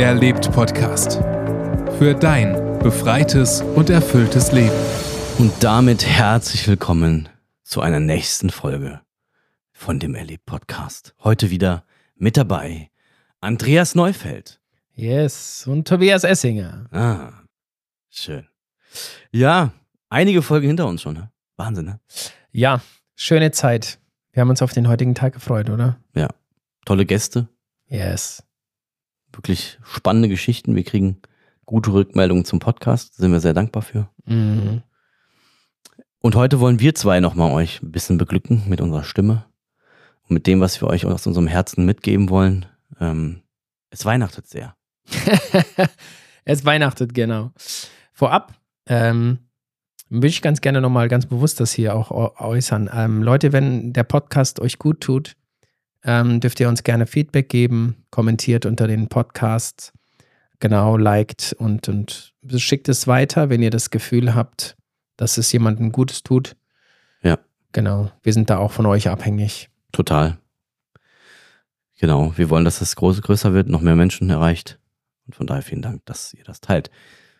erlebt Podcast. Für dein befreites und erfülltes Leben. Und damit herzlich willkommen zu einer nächsten Folge von dem Erlebt Podcast. Heute wieder mit dabei Andreas Neufeld. Yes, und Tobias Essinger. Ah, schön. Ja, einige Folgen hinter uns schon. Ne? Wahnsinn, ne? Ja, schöne Zeit. Wir haben uns auf den heutigen Tag gefreut, oder? Ja, tolle Gäste. Yes. Wirklich spannende Geschichten. Wir kriegen gute Rückmeldungen zum Podcast. Sind wir sehr dankbar für. Mhm. Und heute wollen wir zwei nochmal euch ein bisschen beglücken mit unserer Stimme und mit dem, was wir euch aus unserem Herzen mitgeben wollen. Ähm, es weihnachtet sehr. es weihnachtet, genau. Vorab ähm, würde ich ganz gerne nochmal ganz bewusst das hier auch äußern. Ähm, Leute, wenn der Podcast euch gut tut, ähm, dürft ihr uns gerne Feedback geben, kommentiert unter den Podcasts, genau, liked und, und schickt es weiter, wenn ihr das Gefühl habt, dass es jemandem Gutes tut. Ja. Genau, wir sind da auch von euch abhängig. Total. Genau, wir wollen, dass es groß, größer wird, noch mehr Menschen erreicht. Und von daher vielen Dank, dass ihr das teilt.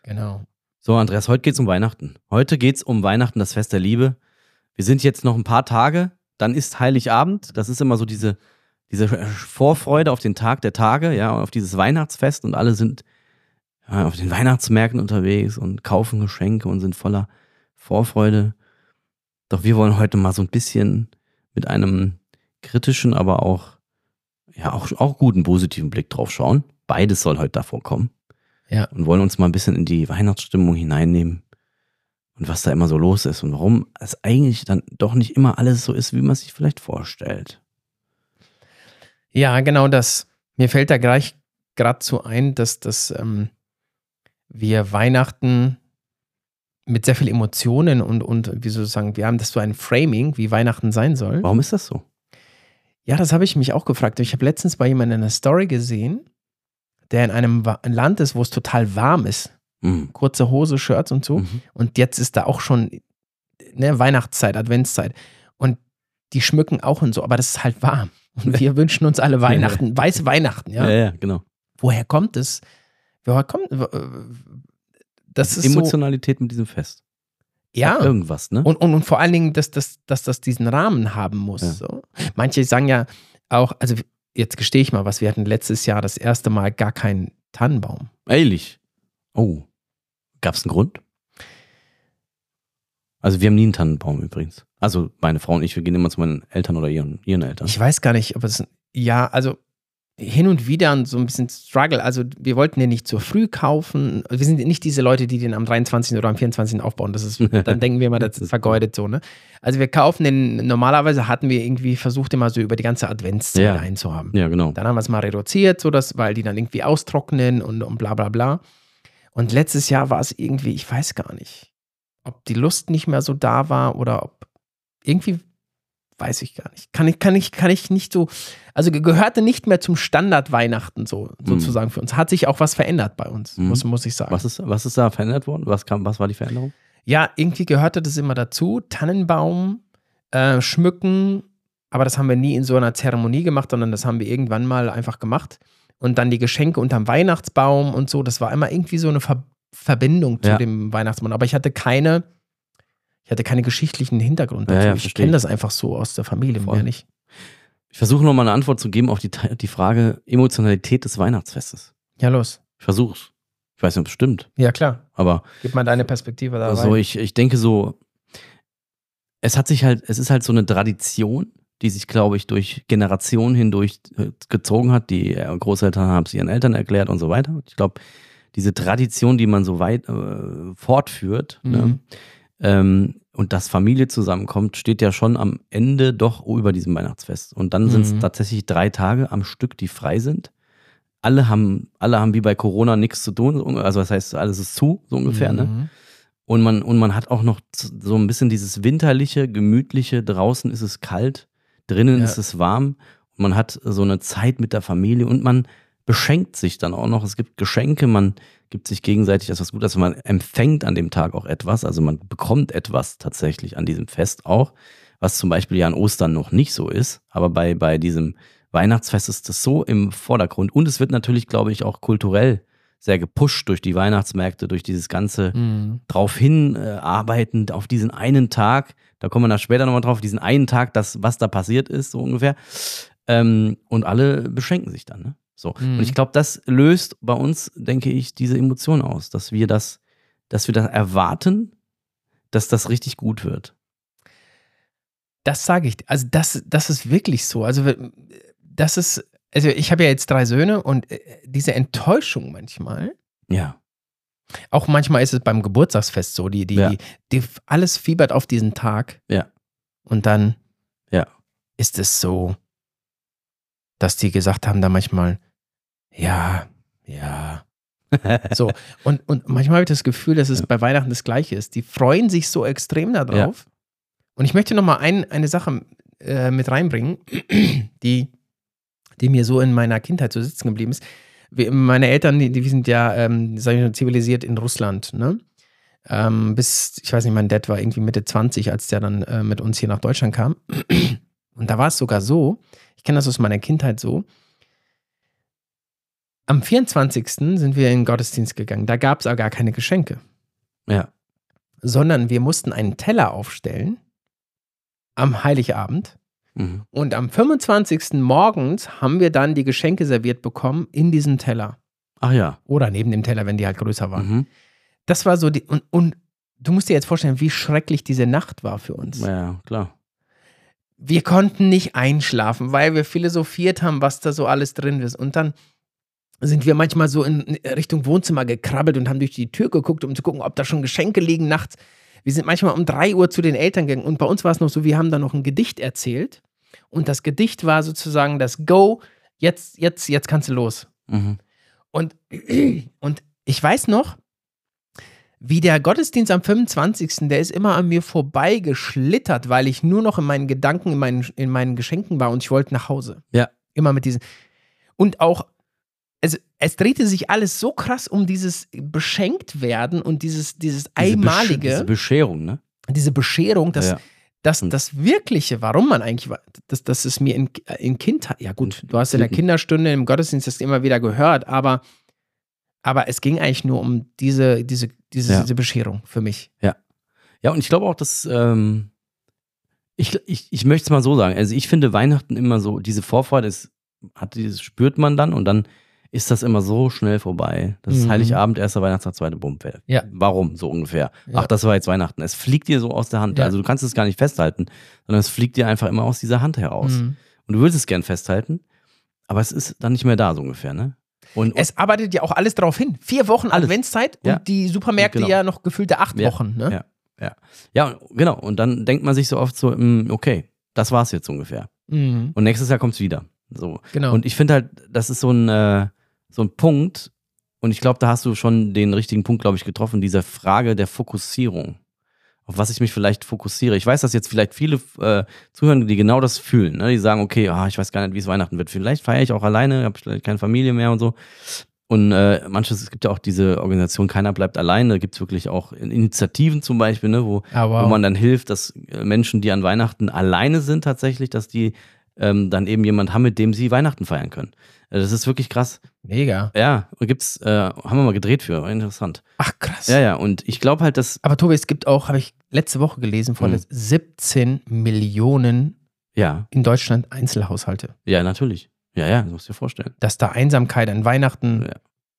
Genau. So, Andreas, heute geht es um Weihnachten. Heute geht es um Weihnachten, das Fest der Liebe. Wir sind jetzt noch ein paar Tage, dann ist Heiligabend. Das ist immer so diese, diese Vorfreude auf den Tag der Tage, ja, auf dieses Weihnachtsfest und alle sind ja, auf den Weihnachtsmärkten unterwegs und kaufen Geschenke und sind voller Vorfreude. Doch wir wollen heute mal so ein bisschen mit einem kritischen, aber auch ja, auch, auch guten, positiven Blick drauf schauen. Beides soll heute davor kommen. Ja. Und wollen uns mal ein bisschen in die Weihnachtsstimmung hineinnehmen und was da immer so los ist und warum es eigentlich dann doch nicht immer alles so ist, wie man sich vielleicht vorstellt. Ja, genau das. Mir fällt da gleich gerade so ein, dass, dass ähm, wir Weihnachten mit sehr viel Emotionen und, und wie sozusagen, wir haben das so ein Framing, wie Weihnachten sein soll. Warum ist das so? Ja, das habe ich mich auch gefragt. Ich habe letztens bei jemandem eine Story gesehen, der in einem Land ist, wo es total warm ist. Mhm. Kurze Hose, Shirts und so. Mhm. Und jetzt ist da auch schon ne, Weihnachtszeit, Adventszeit. Und die schmücken auch und so, aber das ist halt warm. Und wir wünschen uns alle Weihnachten, weiße Weihnachten, ja? Ja, ja, genau. Woher kommt es? Woher kommt das? Ist Emotionalität so, mit diesem Fest. Ja. Hat irgendwas, ne? Und, und, und vor allen Dingen, dass, dass, dass das diesen Rahmen haben muss. Ja. So. Manche sagen ja auch, also jetzt gestehe ich mal was, wir hatten letztes Jahr das erste Mal gar keinen Tannenbaum. Ehrlich? Oh. Gab es einen Grund? Also wir haben nie einen Tannenbaum übrigens. Also meine Frau und ich, wir gehen immer zu meinen Eltern oder ihren, ihren Eltern. Ich weiß gar nicht, ob es, ja, also hin und wieder so ein bisschen Struggle. Also wir wollten den nicht zu früh kaufen. Wir sind nicht diese Leute, die den am 23. oder am 24. aufbauen. Das ist, dann denken wir immer, das ist vergeudet so, ne? Also wir kaufen den, normalerweise hatten wir irgendwie versucht, immer so über die ganze Adventszeit Ja. einzuhaben. ja, genau. Dann haben wir es mal reduziert, so dass, weil die dann irgendwie austrocknen und, und bla bla bla. Und letztes Jahr war es irgendwie, ich weiß gar nicht, ob die Lust nicht mehr so da war oder ob irgendwie weiß ich gar nicht. Kann ich, kann ich, kann ich nicht so, also ge- gehörte nicht mehr zum Standard Weihnachten so, sozusagen für uns. Hat sich auch was verändert bei uns, Mhm. muss, muss ich sagen. Was ist, was ist da verändert worden? Was, kam, was war die Veränderung? Ja, irgendwie gehörte das immer dazu. Tannenbaum, äh, schmücken, aber das haben wir nie in so einer Zeremonie gemacht, sondern das haben wir irgendwann mal einfach gemacht. Und dann die Geschenke unterm Weihnachtsbaum und so. Das war immer irgendwie so eine Ver Verbindung zu Ja. dem Weihnachtsmann. Aber ich hatte keine, ich hatte keine geschichtlichen Hintergrund Ja, dazu. ja, ich verstehe kenne ich. das einfach so aus der Familie, Voll. mehr nicht. Ich versuche nochmal eine Antwort zu geben auf die, die Frage Emotionalität des Weihnachtsfestes. Ja, los. Ich versuch's. Ich weiß nicht, ob es stimmt, Ja, klar. aber Gib mal deine Perspektive da also rein. ich, ich denke so, es hat sich halt, es ist halt so eine Tradition, die sich, glaube ich, durch Generationen hindurch äh, gezogen hat. Die äh, Großeltern haben es ihren Eltern erklärt und so weiter. Ich glaube, diese Tradition, die man so weit äh, fortführt, ne, Mhm. ähm, und dass Familie zusammenkommt, steht ja schon am Ende doch über diesem Weihnachtsfest. Und dann sind es Mhm. tatsächlich drei Tage am Stück, die frei sind. Alle haben, alle haben wie bei Corona nichts zu tun, so- also das heißt, alles ist zu, so ungefähr, ne? Mhm. Und man, und man hat auch noch so ein bisschen dieses winterliche, gemütliche, draußen ist es kalt, drinnen Ja. ist es warm. Und man hat so eine Zeit mit der Familie und man beschenkt sich dann auch noch. Es gibt Geschenke, man gibt sich gegenseitig etwas Gutes, man empfängt an dem Tag auch etwas, also man bekommt etwas tatsächlich an diesem Fest auch, was zum Beispiel ja an Ostern noch nicht so ist, aber bei, bei diesem Weihnachtsfest ist das so im Vordergrund. Und es wird natürlich, glaube ich, auch kulturell sehr gepusht durch die Weihnachtsmärkte, durch dieses ganze Mhm. drauf hinarbeiten, auf diesen einen Tag. Da kommen wir dann später nochmal drauf, diesen einen Tag, das, was da passiert ist, so ungefähr. Ähm, und alle beschenken sich dann. Ne? So. Mhm. Und ich glaube, das löst bei uns, denke ich, diese Emotion aus, dass wir das, dass wir das erwarten, dass das richtig gut wird. Das sage ich. Also das, das ist wirklich so. Also das ist, also ich habe ja jetzt drei Söhne und äh, diese Enttäuschung manchmal, Ja. auch manchmal ist es beim Geburtstagsfest so, die, die, Ja. die, die alles fiebert auf diesen Tag. Ja. Und dann Ja. ist es so, dass die gesagt haben da manchmal, ja, ja. So, und, und manchmal habe ich das Gefühl, dass es Ja. bei Weihnachten das Gleiche ist. Die freuen sich so extrem darauf. Und ich möchte noch mal ein, eine Sache äh, mit reinbringen, die, die mir so in meiner Kindheit so sitzen geblieben ist. Wir, meine Eltern, die, die sind ja, ähm, sag ich mal, zivilisiert in Russland, ne? Ähm, bis, ich weiß nicht, mein Dad war irgendwie Mitte 20, als der dann äh, mit uns hier nach Deutschland kam. Und da war es sogar so, ich kenne das aus meiner Kindheit so, am 24. sind wir in den Gottesdienst gegangen. Da gab es aber gar keine Geschenke Ja. sondern wir mussten einen Teller aufstellen am Heiligabend. Mhm. Und am 25. morgens haben wir dann die Geschenke serviert bekommen in diesem Teller. Ach ja. Oder neben dem Teller, wenn die halt größer waren. Mhm. Das war so die. Und, und du musst dir jetzt vorstellen, wie schrecklich diese Nacht war für uns. Ja, klar. Wir konnten nicht einschlafen, weil wir philosophiert haben, was da so alles drin ist. Und dann sind wir manchmal so in Richtung Wohnzimmer gekrabbelt und haben durch die Tür geguckt, um zu gucken, ob da schon Geschenke liegen nachts. Wir sind manchmal um drei Uhr zu den Eltern gegangen und bei uns war es noch so, wir haben da noch ein Gedicht erzählt und das Gedicht war sozusagen das Go, jetzt, jetzt, jetzt kannst du los. Mhm. Und, und ich weiß noch, wie der Gottesdienst am 25., der ist immer an mir vorbeigeschlittert, weil ich nur noch in meinen Gedanken, in meinen, in meinen Geschenken war und ich wollte nach Hause. Ja. Immer mit diesen. Und auch, also es drehte sich alles so krass um dieses beschenkt werden und dieses, dieses Diese Besch- einmalige, Diese Bescherung, ne? diese Bescherung, dass, ja. das, das Wirkliche, warum man eigentlich, das, das ist mir in, in Kindheit, ja gut, du hast in der. Kinderstunde im Gottesdienst das immer wieder gehört, aber, aber es ging eigentlich nur um diese, diese, diese, Ja. diese Bescherung für mich. Ja, und ich glaube auch, dass ähm, ich, ich, ich möchte es mal so sagen. Also ich finde Weihnachten immer so, diese Vorfreude ist, hat dieses, spürt man dann und dann ist das immer so schnell vorbei. Das ist Mhm. Heiligabend, erster Weihnachtstag, zweite Bumpe. Ja. Warum? So ungefähr. Ja. Ach, das war jetzt Weihnachten. Es fliegt dir so aus der Hand. Ja. Also du kannst es gar nicht festhalten, sondern es fliegt dir einfach immer aus dieser Hand heraus. Mhm. Und du willst es gern festhalten, aber es ist dann nicht mehr da, so ungefähr, ne? Und, Es arbeitet ja auch alles darauf hin. Vier Wochen Alles. Adventszeit Ja. und die Supermärkte Genau. ja noch gefüllte acht Ja. Wochen. Ne? Ja. ja, genau. Und dann denkt man sich so oft so, mm, okay, das war's jetzt ungefähr. Mhm. Und nächstes Jahr kommt's wieder. So. Genau. Und ich finde halt, das ist so ein, äh, so ein Punkt, und ich glaube, da hast du schon den richtigen Punkt, glaube ich, getroffen, diese Frage der Fokussierung. Auf was ich mich vielleicht fokussiere. Ich weiß, dass jetzt vielleicht viele äh, zuhören, die genau das fühlen. Ne? Die sagen, okay, ah, ich weiß gar nicht, wie es Weihnachten wird. Vielleicht feiere ich auch alleine, habe vielleicht keine Familie mehr und so. Und äh, manches, es gibt ja auch diese Organisation Keiner bleibt alleine. Da gibt es wirklich auch Initiativen zum Beispiel, ne, wo, ah, wow. wo man dann hilft, dass äh, Menschen, die an Weihnachten alleine sind tatsächlich, dass die ähm, dann eben jemand haben, mit dem sie Weihnachten feiern können. Äh, Das ist wirklich krass. Mega. Ja, und gibt's, äh, haben wir mal gedreht für, interessant. Ach, krass. Ja, ja, und ich glaube halt, dass, Aber Tobi, es gibt auch, habe ich letzte Woche gelesen, von Mhm. 17 Millionen ja, in Deutschland Einzelhaushalte. ja, natürlich. Ja, ja, das musst du dir vorstellen. Dass da Einsamkeit an Weihnachten. Ja.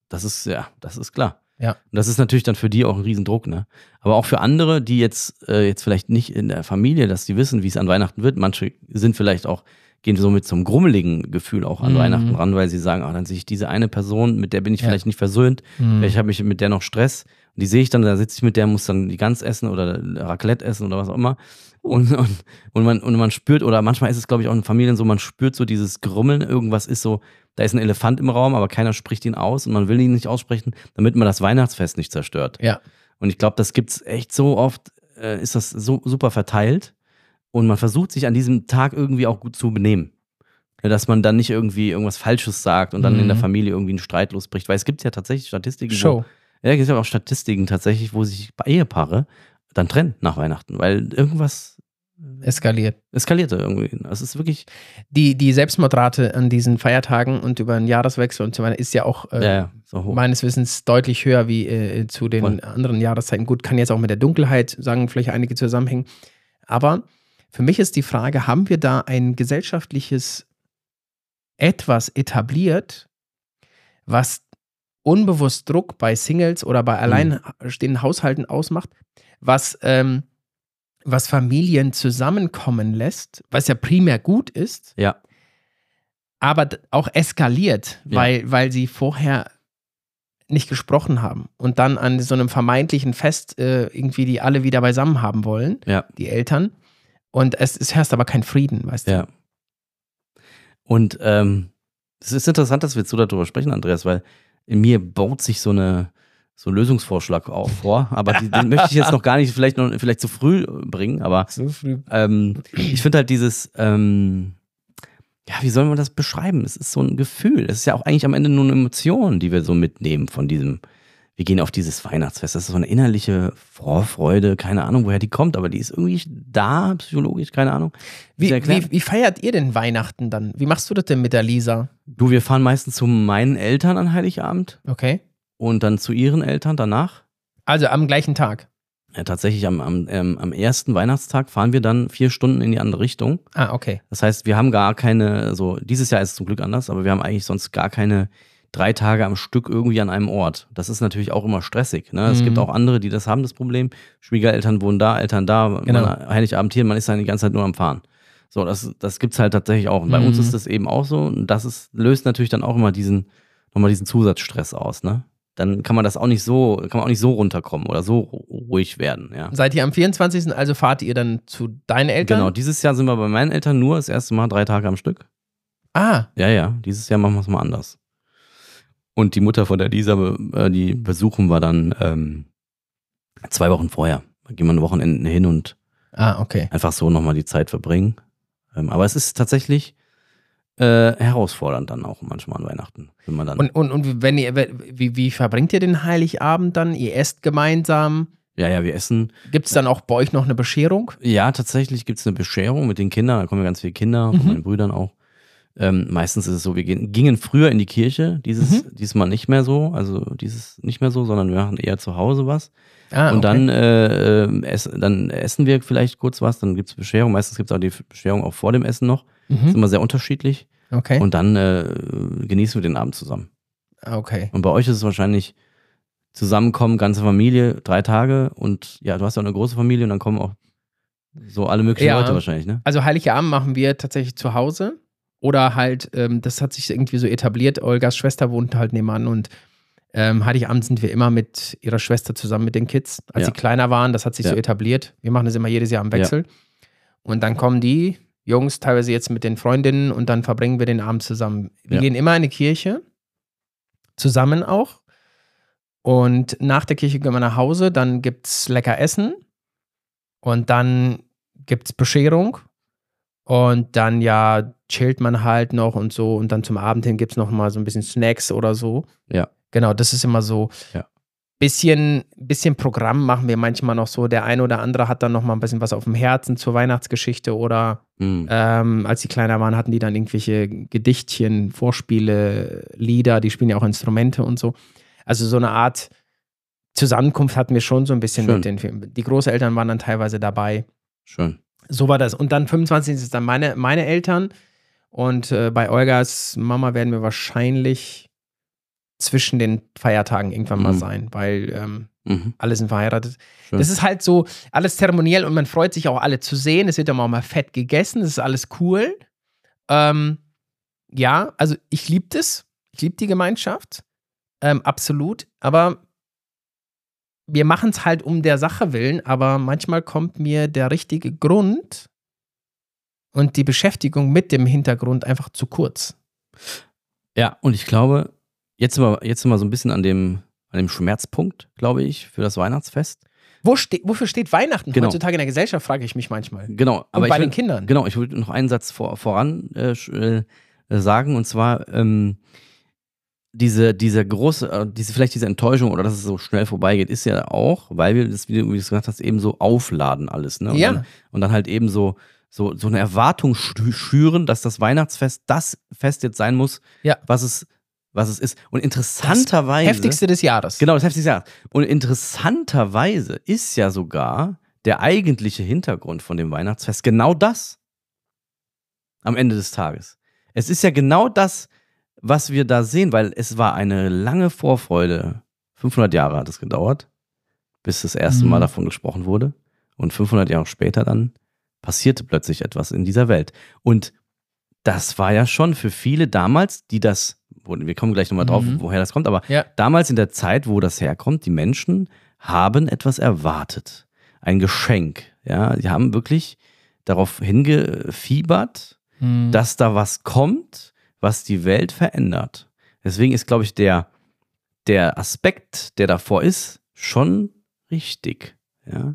Das ist, ja, das ist klar. Ja. Und das ist natürlich dann für die auch ein Riesendruck, ne? Aber auch für andere, die jetzt, äh, jetzt vielleicht nicht in der Familie, dass die wissen, wie es an Weihnachten wird. Manche sind vielleicht auch, gehen so mit so einem grummeligen Gefühl auch an Mhm. Weihnachten ran, weil sie sagen, ah, dann sehe ich diese eine Person, mit der bin ich Ja. vielleicht nicht versöhnt. Mhm. Vielleicht habe ich mit der noch Stress. Und die sehe ich dann, da sitze ich mit der, muss dann die Gans essen oder Raclette essen oder was auch immer. Und, und, und, man, und man spürt, oder manchmal ist es, glaube ich, auch in Familien so, man spürt so dieses Grummeln, irgendwas ist so, da ist ein Elefant im Raum, aber keiner spricht ihn aus und man will ihn nicht aussprechen, damit man das Weihnachtsfest nicht zerstört. Ja. Und ich glaube, das gibt's echt so oft, äh, ist das so super verteilt. Und man versucht sich an diesem Tag irgendwie auch gut zu benehmen. Dass man dann nicht irgendwie irgendwas Falsches sagt und dann in der Mhm. Familie irgendwie einen Streit losbricht. Weil es gibt ja tatsächlich Statistiken, wo, Show. ja, es gibt ja auch Statistiken tatsächlich, wo sich Ehepaare dann trennen nach Weihnachten, weil irgendwas Eskaliert. eskalierte irgendwie. Es ist wirklich, Die, die Selbstmordrate an diesen Feiertagen und über den Jahreswechsel und so weiter ist ja auch äh, ja, ja, so meines Wissens deutlich höher wie äh, zu den Voll. anderen Jahreszeiten. Gut, kann jetzt auch mit der Dunkelheit, sagen vielleicht einige zusammenhängen. Aber für mich ist die Frage, haben wir da ein gesellschaftliches etwas etabliert, was unbewusst Druck bei Singles oder bei alleinstehenden Haushalten ausmacht, was, ähm, was Familien zusammenkommen lässt, was ja primär gut ist, Ja, aber auch eskaliert, Ja. weil, weil sie vorher nicht gesprochen haben und dann an so einem vermeintlichen Fest äh, irgendwie die alle wieder beisammen haben wollen, ja, die Eltern. Und es, es herrscht aber kein Frieden, weißt du? ja. Und ähm, es ist interessant, dass wir jetzt so darüber sprechen, Andreas, weil in mir baut sich so eine so ein Lösungsvorschlag auch vor, aber die, den möchte ich jetzt noch gar nicht vielleicht noch vielleicht zu früh bringen, aber So früh. ähm, ich finde halt dieses, ähm, ja, wie soll man das beschreiben? Es ist so ein Gefühl. Es ist ja auch eigentlich am Ende nur eine Emotion, die wir so mitnehmen von diesem, wir gehen auf dieses Weihnachtsfest. Das ist so eine innerliche Vorfreude, keine Ahnung, woher die kommt, aber die ist irgendwie da, psychologisch, keine Ahnung. Wie, wie, wie feiert ihr denn Weihnachten dann? Wie machst du das denn mit der Lisa? Du, wir fahren meistens zu meinen Eltern an Heiligabend Okay. und dann zu ihren Eltern danach. Also am gleichen Tag. Ja, tatsächlich am, am, ähm, am ersten Weihnachtstag fahren wir dann vier Stunden in die andere Richtung. Ah, okay. Das heißt, wir haben gar keine, so dieses Jahr ist es zum Glück anders, aber wir haben eigentlich sonst gar keine drei Tage am Stück irgendwie an einem Ort. Das ist natürlich auch immer stressig. Ne? Es Mhm. gibt auch andere, die das haben, das Problem. Schwiegereltern wohnen da, Eltern da, Genau. man, Heiligabend hier, man ist dann die ganze Zeit nur am Fahren. So, das, das gibt's halt tatsächlich auch. Und bei Mhm. uns ist das eben auch so. Und das ist, löst natürlich dann auch immer diesen, nochmal diesen Zusatzstress aus, ne? Dann kann man das auch nicht so, kann man auch nicht so runterkommen oder so ruhig werden, ja. Seid ihr am 24. also fahrt ihr dann zu deinen Eltern? Genau, dieses Jahr sind wir bei meinen Eltern nur das erste Mal drei Tage am Stück. Ah, Ja, ja, dieses Jahr machen wir es mal anders. Und die Mutter von der Lisa, äh, die besuchen wir dann ähm, zwei Wochen vorher. Da gehen wir ein Wochenende hin und ah, okay. einfach so nochmal die Zeit verbringen. Ähm, aber es ist tatsächlich äh, herausfordernd dann auch manchmal an Weihnachten, wenn man dann. Und, und, und wenn ihr, wie, wie verbringt ihr den Heiligabend dann? Ihr esst gemeinsam? ja, ja, wir essen. Gibt es dann auch bei euch noch eine Bescherung? Ja, tatsächlich gibt es eine Bescherung mit den Kindern. Da kommen ja ganz viele Kinder, von Mhm. meinen Brüdern auch. Ähm, meistens ist es so, wir gehen, gingen früher in die Kirche, dieses, Mhm. diesmal nicht mehr so, also dieses nicht mehr so, sondern wir machen eher zu Hause was. Ah, und okay. dann, äh, äh, ess, dann essen wir vielleicht kurz was, dann gibt's Bescherung. Meistens gibt's auch die Bescherung auch vor dem Essen noch. Ist Mhm. immer sehr unterschiedlich. Okay. Und dann äh, genießen wir den Abend zusammen. Ah, okay. Und bei euch ist es wahrscheinlich zusammenkommen, ganze Familie, drei Tage. Und ja, du hast ja auch eine große Familie und dann kommen auch so alle möglichen Ja. Leute wahrscheinlich, ne? Also Heiligabend machen wir tatsächlich zu Hause. Oder halt, ähm, das hat sich irgendwie so etabliert. Olgas Schwester wohnt halt nebenan und ähm, Heiligabend sind wir immer mit ihrer Schwester zusammen mit den Kids. Als Ja. sie kleiner waren, das hat sich Ja. so etabliert. Wir machen das immer jedes Jahr im Wechsel. Und dann kommen die Jungs teilweise jetzt mit den Freundinnen und dann verbringen wir den Abend zusammen. Wir Ja. gehen immer in die Kirche, zusammen auch. Und nach der Kirche gehen wir nach Hause, dann gibt es lecker Essen und dann gibt es Bescherung und dann ja chillt man halt noch und so und dann zum Abend hin gibt es noch mal so ein bisschen Snacks oder so. Ja. Genau, das ist immer so. Ja. Bisschen, bisschen Programm machen wir manchmal noch so. Der eine oder andere hat dann noch mal ein bisschen was auf dem Herzen zur Weihnachtsgeschichte oder Hm. ähm, als die kleiner waren, hatten die dann irgendwelche Gedichtchen, Vorspiele, Lieder, die spielen ja auch Instrumente und so. Also so eine Art Zusammenkunft hatten wir schon so ein bisschen Schön. mit den Filmen. Die Großeltern waren dann teilweise dabei. Schön. So war das. Und dann 25. ist dann meine, meine Eltern. Und äh, bei Olgas Mama werden wir wahrscheinlich zwischen den Feiertagen irgendwann mal Mhm. sein, weil ähm, Mhm. alle sind verheiratet. Schön. Das ist halt so alles zeremoniell und man freut sich auch alle zu sehen. Es wird ja auch mal fett gegessen, das ist alles cool. Ähm, ja, also ich liebe das. Ich liebe die Gemeinschaft. Ähm, absolut. Aber wir machen es halt um der Sache willen, aber manchmal kommt mir der richtige Grund und die Beschäftigung mit dem Hintergrund einfach zu kurz. Ja, und ich glaube, jetzt sind wir, jetzt sind wir so ein bisschen an dem, an dem Schmerzpunkt, glaube ich, für das Weihnachtsfest. Wo ste wofür steht Weihnachten Genau. heutzutage in der Gesellschaft, frage ich mich manchmal. Genau, Und aber bei ich will, den Kindern. Genau, ich würde noch einen Satz vor, voran äh, äh, sagen, und zwar, ähm, diese, diese große, äh, diese, vielleicht diese Enttäuschung oder dass es so schnell vorbeigeht, ist ja auch, weil wir das, wie du es gesagt hast, eben so aufladen alles. Ne? Und, Ja. dann, und dann halt eben so, so, so eine Erwartung schü- schüren, dass das Weihnachtsfest das Fest jetzt sein muss, Ja. was es, was es ist. Und interessanterweise. Heftigste des Jahres. Genau, das heftigste Jahr. Und interessanterweise ist ja sogar der eigentliche Hintergrund von dem Weihnachtsfest genau das. Am Ende des Tages. Es ist ja genau das, was wir da sehen, weil es war eine lange Vorfreude. 500 Jahre hat es gedauert, bis das erste Mal Mhm. davon gesprochen wurde. Und 500 Jahre später dann passierte plötzlich etwas in dieser Welt. Und das war ja schon für viele damals, die das, wir kommen gleich nochmal drauf, Mhm. woher das kommt, aber Ja. damals in der Zeit, wo das herkommt, die Menschen haben etwas erwartet. Ein Geschenk. Ja, die haben wirklich darauf hingefiebert, Hm. dass da was kommt, was die Welt verändert. Deswegen ist, glaube ich, der, der Aspekt, der davor ist, schon richtig. Ja,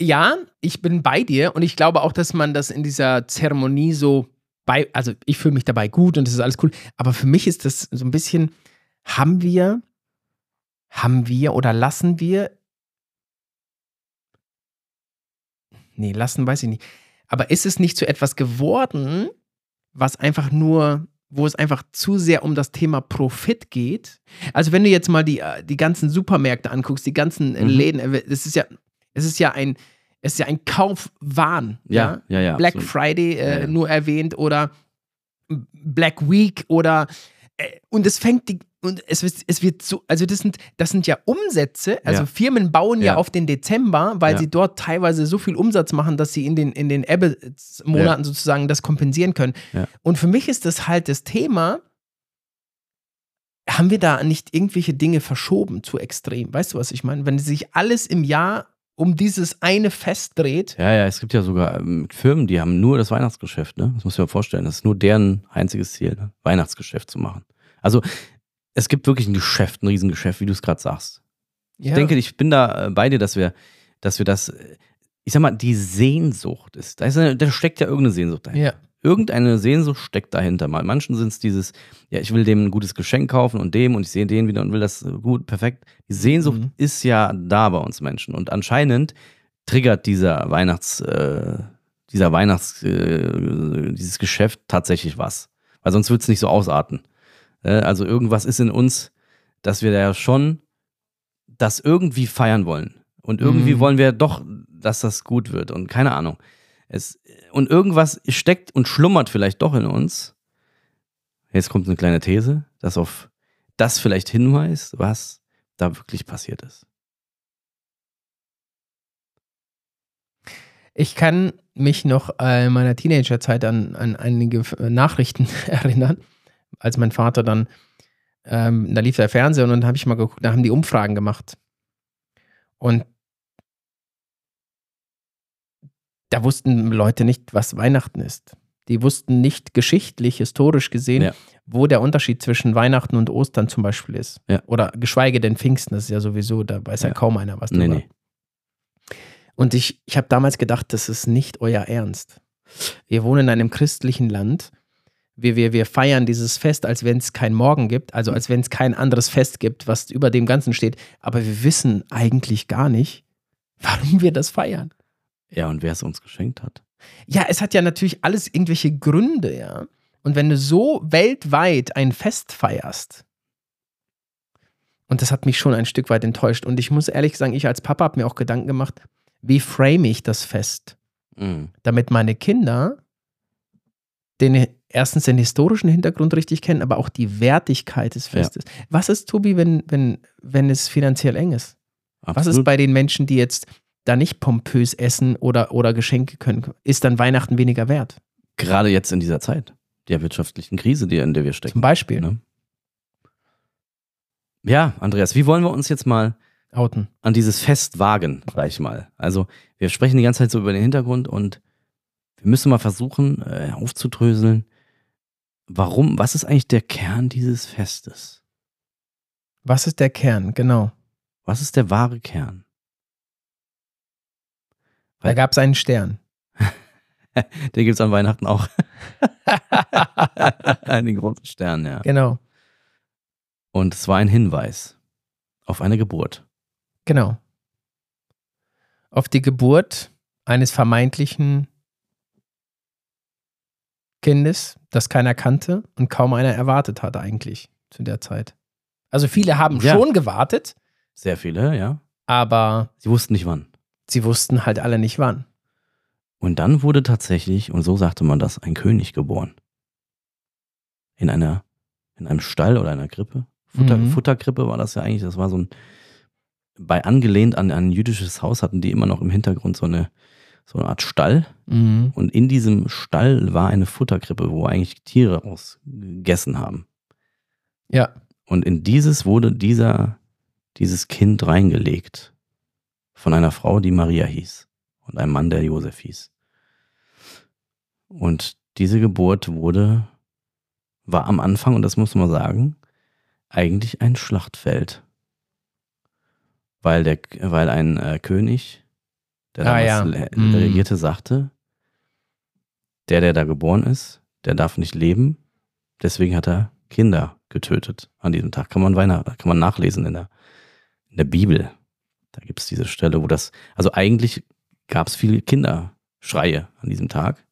Ja, ich bin bei dir und ich glaube auch, dass man das in dieser Zeremonie so bei, also ich fühle mich dabei gut und das ist alles cool, aber für mich ist das so ein bisschen, haben wir, haben wir oder lassen wir, nee, lassen weiß ich nicht, aber ist es nicht zu etwas geworden, was einfach nur, wo es einfach zu sehr um das Thema Profit geht? Also wenn du jetzt mal die, äh, die ganzen Supermärkte anguckst, die ganzen äh, Mhm. Läden, äh, es ist ja, es ist ja ein, es ist ja ein Kaufwahn. ja, ja. ja Black absolut. Friday äh, Ja, ja. nur erwähnt oder Black Week oder äh, und es fängt die und es es wird so, also das sind, das sind ja Umsätze, also Ja. Firmen bauen ja. Ja. auf den Dezember, weil Ja. sie dort teilweise so viel Umsatz machen, dass sie in den, in den Ebbe-Monaten sozusagen das kompensieren können. Ja. Und für mich ist das halt das Thema, haben wir da nicht irgendwelche Dinge verschoben zu extrem? Weißt du, was ich meine? Wenn sich alles im Jahr um dieses eine Fest dreht, Ja, ja, es gibt ja sogar ähm, Firmen, die haben nur das Weihnachtsgeschäft, ne? Das muss ich mir vorstellen. Das ist nur deren einziges Ziel, ne? Weihnachtsgeschäft zu machen. Also, es gibt wirklich ein Geschäft, ein Riesengeschäft, wie du es gerade sagst. Ich Ja. denke, ich bin da äh, bei dir, dass wir, dass wir das, äh, ich sag mal, die Sehnsucht ist. Da, ist eine, da steckt ja irgendeine Sehnsucht dahinter. ja. Irgendeine Sehnsucht steckt dahinter. Mal manchen sind es dieses, ja, ich will dem ein gutes Geschenk kaufen und dem und ich sehe den wieder und will das äh, gut, perfekt. Die Sehnsucht Mhm. ist ja da bei uns Menschen und anscheinend triggert dieser Weihnachts, äh, dieser Weihnachts, äh, dieses Geschäft tatsächlich was. Weil sonst wird es nicht so ausarten. Äh, also irgendwas ist in uns, dass wir da ja schon das irgendwie feiern wollen. Und irgendwie Mhm. wollen wir doch, dass das gut wird und keine Ahnung. Es, und irgendwas steckt und schlummert vielleicht doch in uns. Jetzt kommt eine kleine These, das auf das vielleicht hinweist, was da wirklich passiert ist. Ich kann mich noch in meiner Teenagerzeit an, an einige äh, Nachrichten erinnern, als mein Vater dann, ähm, da lief der Fernseher und dann habe ich mal geguckt, da haben die Umfragen gemacht. Und da wussten Leute nicht, was Weihnachten ist. Die wussten nicht geschichtlich, historisch gesehen, Ja. wo der Unterschied zwischen Weihnachten und Ostern zum Beispiel ist. Ja. Oder geschweige denn Pfingsten, das ist ja sowieso, da weiß ja, Ja. kaum einer was Nee, drüber. nee. Und ich, ich habe damals gedacht, das ist nicht euer Ernst. Wir wohnen in einem christlichen Land. Wir, wir, wir feiern dieses Fest, als wenn es kein Morgen gibt, also als wenn es kein anderes Fest gibt, was über dem Ganzen steht. Aber wir wissen eigentlich gar nicht, warum wir das feiern. Ja, und wer es uns geschenkt hat. Ja, es hat ja natürlich alles irgendwelche Gründe, ja. Und wenn du so weltweit ein Fest feierst, und das hat mich schon ein Stück weit enttäuscht. Und ich muss ehrlich sagen, ich als Papa habe mir auch Gedanken gemacht, wie frame ich das Fest? Mhm. damit meine Kinder den erstens den historischen Hintergrund richtig kennen, aber auch die Wertigkeit des Festes. Was ist, Tobi, wenn, wenn, wenn es finanziell eng ist? Was ist Absolut. bei den Menschen, die jetzt da nicht pompös essen oder, oder Geschenke können? Ist dann Weihnachten weniger wert? Gerade jetzt in dieser Zeit, der wirtschaftlichen Krise, die, in der wir stecken. Zum Beispiel. Ne? Ja, Andreas, wie wollen wir uns jetzt mal Outen. an dieses Fest wagen, gleich mal. Also, wir sprechen die ganze Zeit so über den Hintergrund und wir müssen mal versuchen, äh, aufzudröseln, warum, was ist eigentlich der Kern dieses Festes? Was ist der Kern? Genau. Was ist der wahre Kern? Da gab es einen Stern. Den gibt es an Weihnachten auch. Den großen Stern, ja. Genau. Und es war ein Hinweis auf eine Geburt. Genau. Auf die Geburt eines vermeintlichen Kindes, das keiner kannte und kaum einer erwartet hat eigentlich zu der Zeit. Also viele haben Ja. schon gewartet, Sehr viele, ja. aber Sie wussten nicht wann. Sie wussten halt alle nicht wann. Und dann wurde tatsächlich, und so sagte man das, ein König geboren. In einer, in einem Stall oder einer Krippe. Futter, Mhm. Futterkrippe war das ja eigentlich. Das war so ein, bei angelehnt an ein jüdisches Haus hatten die immer noch im Hintergrund so eine, so eine Art Stall. Mhm. Und in diesem Stall war eine Futterkrippe, wo eigentlich Tiere ausgegessen haben. Ja. Und in dieses wurde dieser, dieses Kind reingelegt. Von einer Frau, die Maria hieß. Und einem Mann, der Josef hieß. Und diese Geburt wurde, war am Anfang, und das muss man sagen, eigentlich ein Schlachtfeld. Weil, der, weil ein äh, König, der Ah, damals ja. Mhm. regierte, sagte, der, der da geboren ist, der darf nicht leben. Deswegen hat er Kinder getötet an diesem Tag. Kann man, Weihnacht, kann man nachlesen in der, in der Bibel. Da gibt es diese Stelle, wo das, also eigentlich gab es viele Kinderschreie an diesem Tag.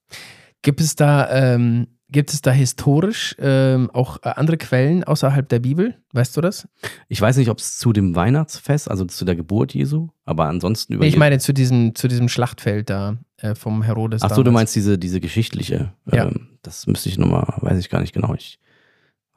Gibt es da, ähm, gibt es da historisch ähm, auch äh, andere Quellen außerhalb der Bibel? Weißt du das? Ich weiß nicht, ob es zu dem Weihnachtsfest, also zu der Geburt Jesu, aber ansonsten über Nee, ich meine zu diesem, zu diesem Schlachtfeld da äh, vom Herodes. Ach so, du damals. meinst diese, diese geschichtliche. Ja. Ähm, das müsste ich nochmal, weiß ich gar nicht genau. Ich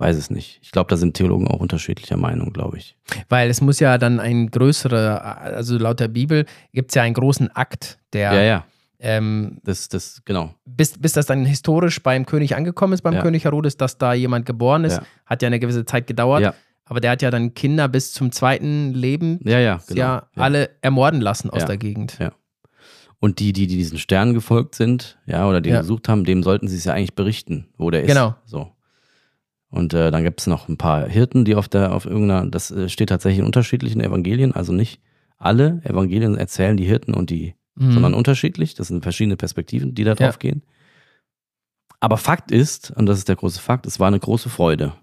weiß es nicht. Ich glaube, da sind Theologen auch unterschiedlicher Meinung, glaube ich. Weil es muss ja dann ein größerer, also laut der Bibel gibt es ja einen großen Akt, der Ja, ja. Ähm, Das, das, genau. bis, bis das dann historisch beim König angekommen ist, beim Ja. König Herodes, dass da jemand geboren ist, Ja. hat ja eine gewisse Zeit gedauert. Ja. Aber der hat ja dann Kinder bis zum zweiten Leben Ja, ja, genau. alle ermorden lassen aus der Gegend. Ja. Und die, die, die diesen Sternen gefolgt sind, ja, oder den gesucht haben, dem sollten sie es ja eigentlich berichten, wo der ist. Genau. So. Und äh, dann gibt es noch ein paar Hirten, die auf der, auf irgendeiner, das äh, steht tatsächlich in unterschiedlichen Evangelien, also nicht alle Evangelien erzählen die Hirten und die, Mhm. sondern unterschiedlich. Das sind verschiedene Perspektiven, die da Ja. drauf gehen. Aber Fakt ist, und das ist der große Fakt, es war eine große Freude,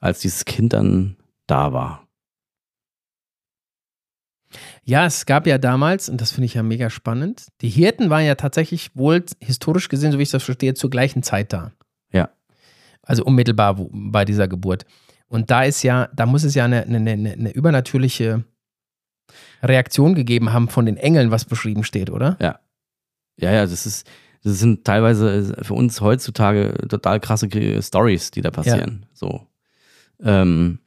als dieses Kind dann da war. Ja, es gab ja damals, und das finde ich ja mega spannend, die Hirten waren ja tatsächlich wohl historisch gesehen, so wie ich das verstehe, zur gleichen Zeit da. Ja. Also unmittelbar bei dieser Geburt. Und da ist ja, da muss es ja eine, eine, eine, übernatürliche Reaktion gegeben haben von den Engeln, was beschrieben steht, oder? Ja, ja, das ist, das sind teilweise für uns heutzutage total krasse Stories, die da passieren. So. Ähm,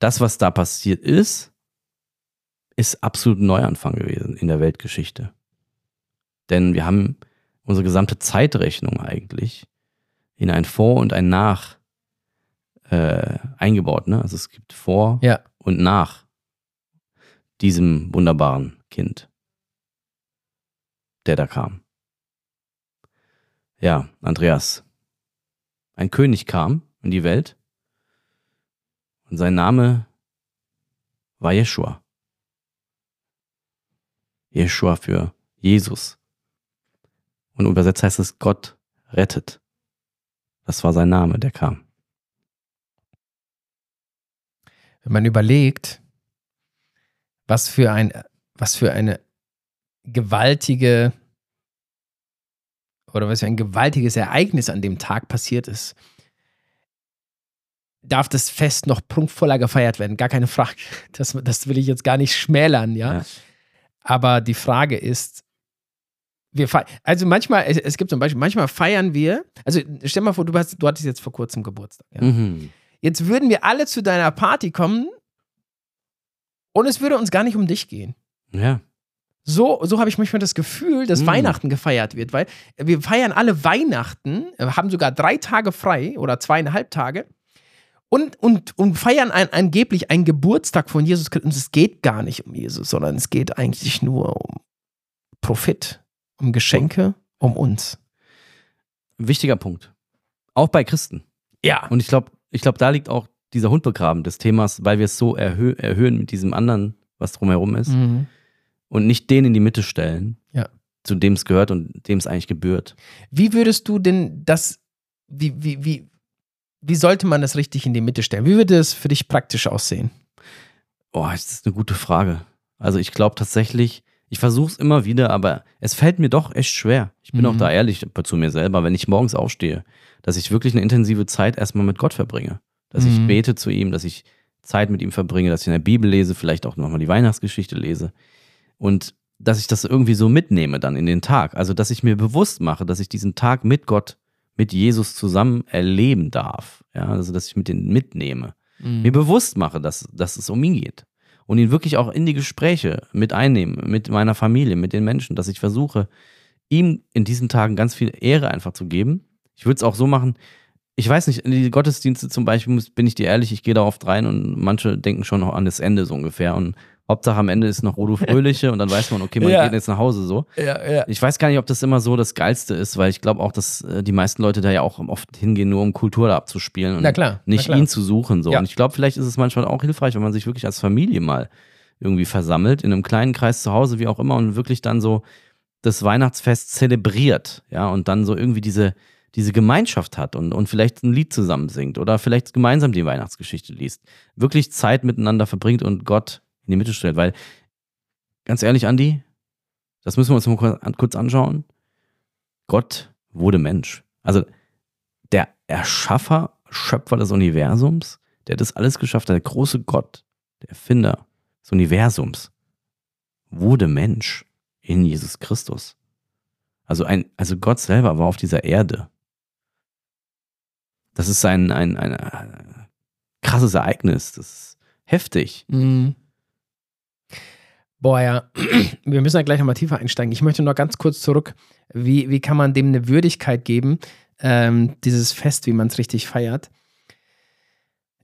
das, was da passiert ist, ist absolut ein Neuanfang gewesen in der Weltgeschichte. Denn wir haben unsere gesamte Zeitrechnung eigentlich in ein Vor und ein Nach äh, eingebaut. Ne? Also es gibt Vor Ja. und Nach diesem wunderbaren Kind, der da kam. Ja, Andreas. Ein König kam in die Welt und sein Name war Jeschua. Jeschua für Jesus. Und übersetzt heißt es Gott rettet. Das war sein Name, der kam. Wenn man überlegt, was für ein, was für eine gewaltige oder was für ein gewaltiges Ereignis an dem Tag passiert ist, darf das Fest noch prunkvoller gefeiert werden. Gar keine Frage. Das, das will ich jetzt gar nicht schmälern, ja. Ja. Aber die Frage ist, wir feiern, also manchmal, es, es gibt zum Beispiel, manchmal feiern wir, also stell mal vor, du, hast, du hattest jetzt vor kurzem Geburtstag. Ja? Mhm. Jetzt würden wir alle zu deiner Party kommen und es würde uns gar nicht um dich gehen. Ja. So, so habe ich manchmal das Gefühl, dass Mm. Weihnachten gefeiert wird, weil wir feiern alle Weihnachten, äh, haben sogar drei Tage frei oder zweieinhalb Tage und, und, und feiern ein, angeblich einen Geburtstag von Jesus Christus. Und es geht gar nicht um Jesus, sondern es geht eigentlich nur um Profit, um Geschenke, um uns. Wichtiger Punkt. Auch bei Christen. Ja. Und ich glaube, ich glaube, da liegt auch dieser Hund begraben des Themas, weil wir es so erhö erhöhen mit diesem anderen, was drumherum ist, Mhm. und nicht den in die Mitte stellen, Ja. zu dem es gehört und dem es eigentlich gebührt. Wie würdest du denn das, wie, wie, wie, wie sollte man das richtig in die Mitte stellen? Wie würde es für dich praktisch aussehen? Oh, das ist eine gute Frage. Also ich glaube tatsächlich, ich versuche es immer wieder, aber es fällt mir doch echt schwer. Ich bin Mhm. auch da ehrlich zu mir selber, wenn ich morgens aufstehe, dass ich wirklich eine intensive Zeit erstmal mit Gott verbringe. Dass ich Mhm. bete zu ihm, dass ich Zeit mit ihm verbringe, dass ich in der Bibel lese, vielleicht auch nochmal die Weihnachtsgeschichte lese. Und dass ich das irgendwie so mitnehme dann in den Tag. Also, dass ich mir bewusst mache, dass ich diesen Tag mit Gott, mit Jesus zusammen erleben darf. Ja, also, dass ich mit den mitnehme Mhm. mir bewusst mache, dass, dass es um ihn geht. Und ihn wirklich auch in die Gespräche mit einnehme, mit meiner Familie, mit den Menschen, dass ich versuche, ihm in diesen Tagen ganz viel Ehre einfach zu geben. Ich würde es auch so machen, ich weiß nicht, in die Gottesdienste zum Beispiel, bin ich dir ehrlich, ich gehe da oft rein und manche denken schon noch an das Ende so ungefähr. Und Hauptsache am Ende ist noch Odo Fröhliche und dann weiß man, okay, man Ja. geht jetzt nach Hause so. Ja, ja. Ich weiß gar nicht, ob das immer so das Geilste ist, weil ich glaube auch, dass äh, die meisten Leute da ja auch oft hingehen, nur um Kultur da abzuspielen und Na klar, nicht klar. ihn zu suchen. So. Und ich glaube, vielleicht ist es manchmal auch hilfreich, wenn man sich wirklich als Familie mal irgendwie versammelt, in einem kleinen Kreis zu Hause, wie auch immer, und wirklich dann so das Weihnachtsfest zelebriert, ja, und dann so irgendwie diese, diese Gemeinschaft hat und, und vielleicht ein Lied zusammen singt oder vielleicht gemeinsam die Weihnachtsgeschichte liest. Wirklich Zeit miteinander verbringt und Gott in die Mitte stellt. Weil, ganz ehrlich, Andi, das müssen wir uns mal kurz an- kurz anschauen. Gott wurde Mensch. Also der Erschaffer, Schöpfer des Universums, der das alles geschafft hat, der große Gott, der Erfinder des Universums, wurde Mensch in Jesus Christus. Also, ein, also Gott selber war auf dieser Erde. Das ist ein, ein, ein, äh, krasses Ereignis. Das ist heftig. Mhm. Boah, ja. Wir müssen ja gleich nochmal tiefer einsteigen. Ich möchte noch ganz kurz zurück. Wie, wie kann man dem eine Würdigkeit geben, ähm, dieses Fest, wie man es richtig feiert?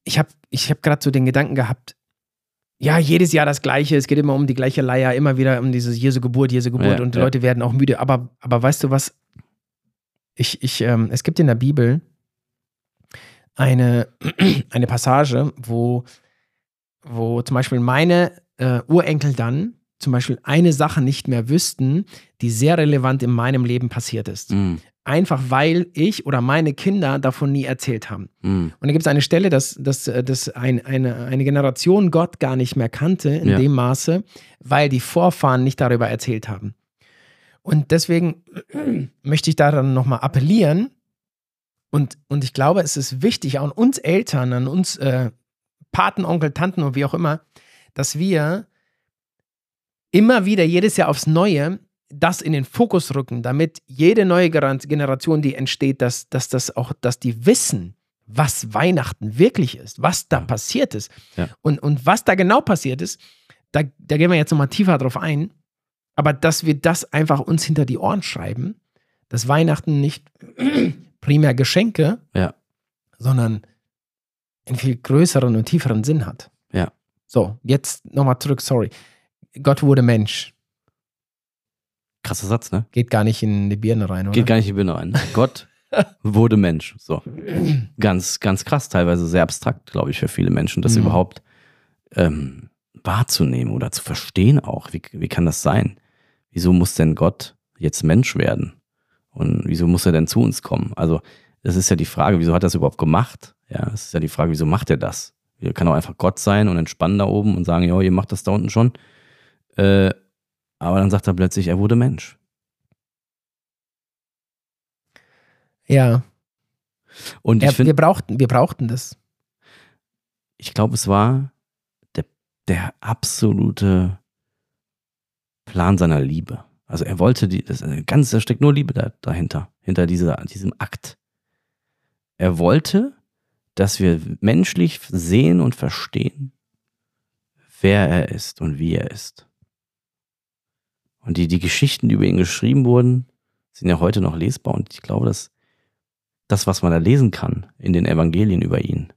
Ich habe ich hab gerade so den Gedanken gehabt, ja, jedes Jahr das Gleiche, es geht immer um die gleiche Leier, immer wieder um dieses Jesu Geburt, Jesu Geburt Ja, und die ja. Leute werden auch müde. Aber, aber weißt du was? Ich, ich, ähm, es gibt in der Bibel eine, eine Passage, wo, wo zum Beispiel meine äh, Urenkel dann zum Beispiel eine Sache nicht mehr wüssten, die sehr relevant in meinem Leben passiert ist. Mm, Einfach weil ich oder meine Kinder davon nie erzählt haben. mm, Und da gibt es eine Stelle, dass, dass, äh, dass ein, eine, eine Generation Gott gar nicht mehr kannte in Ja. dem Maße, weil die Vorfahren nicht darüber erzählt haben. Und deswegen möchte ich daran nochmal appellieren. Und, und ich glaube, es ist wichtig, auch an uns Eltern, an uns äh, Paten, Onkel, Tanten und wie auch immer, dass wir immer wieder jedes Jahr aufs Neue das in den Fokus rücken, damit jede neue Generation, die entsteht, dass, dass das auch, dass die wissen, was Weihnachten wirklich ist, was da Ja. passiert ist. Ja. Und, und was da genau passiert ist, da, da gehen wir jetzt nochmal tiefer drauf ein. Aber dass wir das einfach uns hinter die Ohren schreiben, dass Weihnachten nicht primär Geschenke, Ja. sondern einen viel größeren und tieferen Sinn hat. So, jetzt nochmal zurück, sorry. Gott wurde Mensch. krasser Satz, ne? Geht gar nicht in die Birne rein, oder? Geht gar nicht in die Birne rein. Gott wurde Mensch. So. Ganz, ganz krass, teilweise sehr abstrakt, glaube ich, für viele Menschen, das Mhm. überhaupt ähm, wahrzunehmen oder zu verstehen auch. Wie, wie kann das sein? Wieso muss denn Gott jetzt Mensch werden? Und wieso muss er denn zu uns kommen? Also, das ist ja die Frage, wieso hat er das überhaupt gemacht? Ja, das ist ja die Frage, wieso macht er das? Er kann auch einfach Gott sein und entspannen da oben und sagen, ja, ihr macht das da unten schon. Äh, aber dann sagt er plötzlich, er wurde Mensch. Ja, Und ja ich finde, wir, brauchten, wir brauchten das. ich glaube, es war der, der absolute Plan seiner Liebe. Also er wollte die, das ganz, da steckt nur Liebe da, dahinter, hinter dieser, diesem Akt. Er wollte, dass wir menschlich sehen und verstehen, wer er ist und wie er ist. Und die, die Geschichten, die über ihn geschrieben wurden, sind ja heute noch lesbar. Und ich glaube, dass das, was man da lesen kann in den Evangelien über ihn,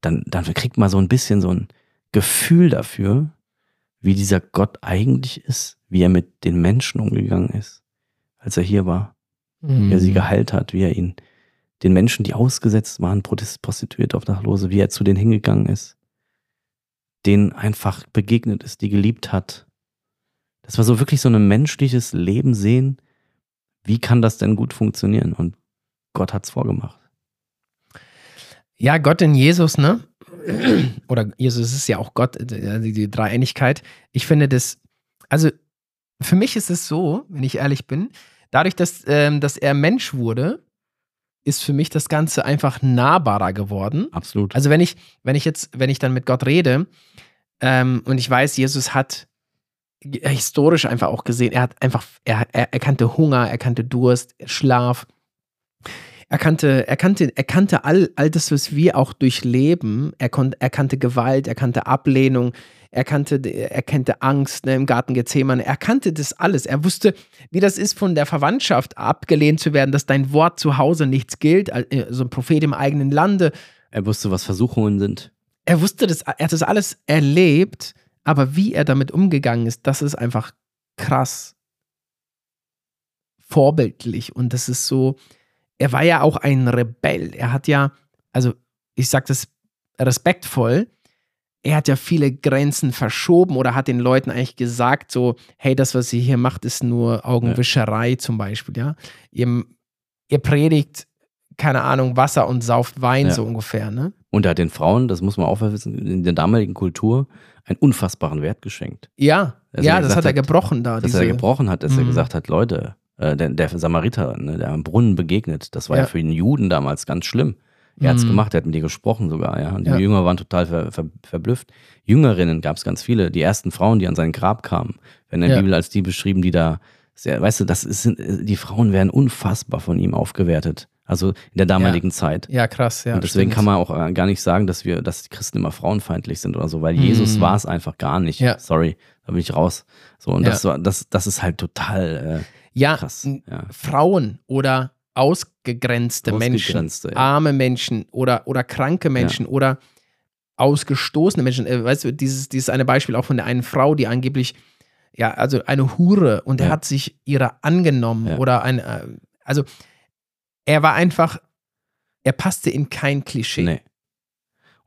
dann, dann kriegt man so ein bisschen so ein Gefühl dafür, wie dieser Gott eigentlich ist, wie er mit den Menschen umgegangen ist, als er hier war, wie er sie Mhm. geheilt hat, wie er ihn, den Menschen, die ausgesetzt waren, Prostituierte, Obdachlose, wie er zu denen hingegangen ist, denen einfach begegnet ist, die geliebt hat. Das war so wirklich so ein menschliches Leben sehen. Wie kann das denn gut funktionieren? Und Gott hat's vorgemacht. Ja, Gott in Jesus, ne? Oder Jesus ist ja auch Gott, äh, die, die Dreieinigkeit. Ich finde das, also für mich ist es so, wenn ich ehrlich bin, dadurch, dass, ähm, dass er Mensch wurde, ist für mich das Ganze einfach nahbarer geworden. Absolut. Also wenn ich, wenn ich jetzt, wenn ich dann mit Gott rede ähm, und ich weiß, Jesus hat historisch einfach auch gesehen, er hat einfach, er, er, er kannte Hunger, er kannte Durst, Schlaf. Er kannte, er kannte, er kannte all, all das, was wir auch durchleben. Er, kon, er kannte Gewalt, er kannte Ablehnung, er kannte, er kannte Angst ne, im Garten Gethsemane. Er kannte das alles. Er wusste, wie das ist, von der Verwandtschaft abgelehnt zu werden, dass dein Wort zu Hause nichts gilt, äh, so ein Prophet im eigenen Lande. Er wusste, was Versuchungen sind. Er wusste das, er hat das alles erlebt, aber wie er damit umgegangen ist, das ist einfach krass vorbildlich. Und das ist so, er war ja auch ein Rebell. Er hat ja, also ich sage das respektvoll, er hat ja viele Grenzen verschoben oder hat den Leuten eigentlich gesagt, so, hey, das, was ihr hier macht, ist nur Augenwischerei ja. zum Beispiel, ja. Ihr, ihr, predigt, keine Ahnung, Wasser und sauft Wein, ja. so ungefähr, ne? Und er hat den Frauen, das muss man auch wissen, in der damaligen Kultur einen unfassbaren Wert geschenkt. Ja, also ja, das hat er gebrochen da. Dass er gebrochen hat, dass mhm. er gesagt hat, Leute, äh, der, der, Samariter, ne, der am Brunnen begegnet, das war ja, ja für den Juden damals ganz schlimm. Er hat es mhm. gemacht, er hat mit dir gesprochen sogar, ja. Und die ja. Jünger waren total ver, ver, verblüfft. Jüngerinnen gab es ganz viele. Die ersten Frauen, die an sein Grab kamen, werden in der ja. Bibel als die beschrieben, die da, sehr, weißt du, das ist, die Frauen werden unfassbar von ihm aufgewertet. Also in der damaligen ja. Zeit. Ja, krass, ja. Und deswegen stimmt. kann man auch äh, gar nicht sagen, dass wir, dass die Christen immer frauenfeindlich sind oder so, weil mhm. Jesus war es einfach gar nicht. Ja. Sorry, da bin ich raus. So, und das war, das, das ist halt total. Äh, ja, Krass, ja. Frauen oder ausgegrenzte, ausgegrenzte Menschen, ja. arme Menschen oder, oder kranke Menschen ja. oder ausgestoßene Menschen. Äh, weißt du, dieses, dieses eine Beispiel auch von der einen Frau, die angeblich, ja, also eine Hure und er hat sich ihrer angenommen oder ein, äh, also er war einfach, er passte in kein Klischee. Nee.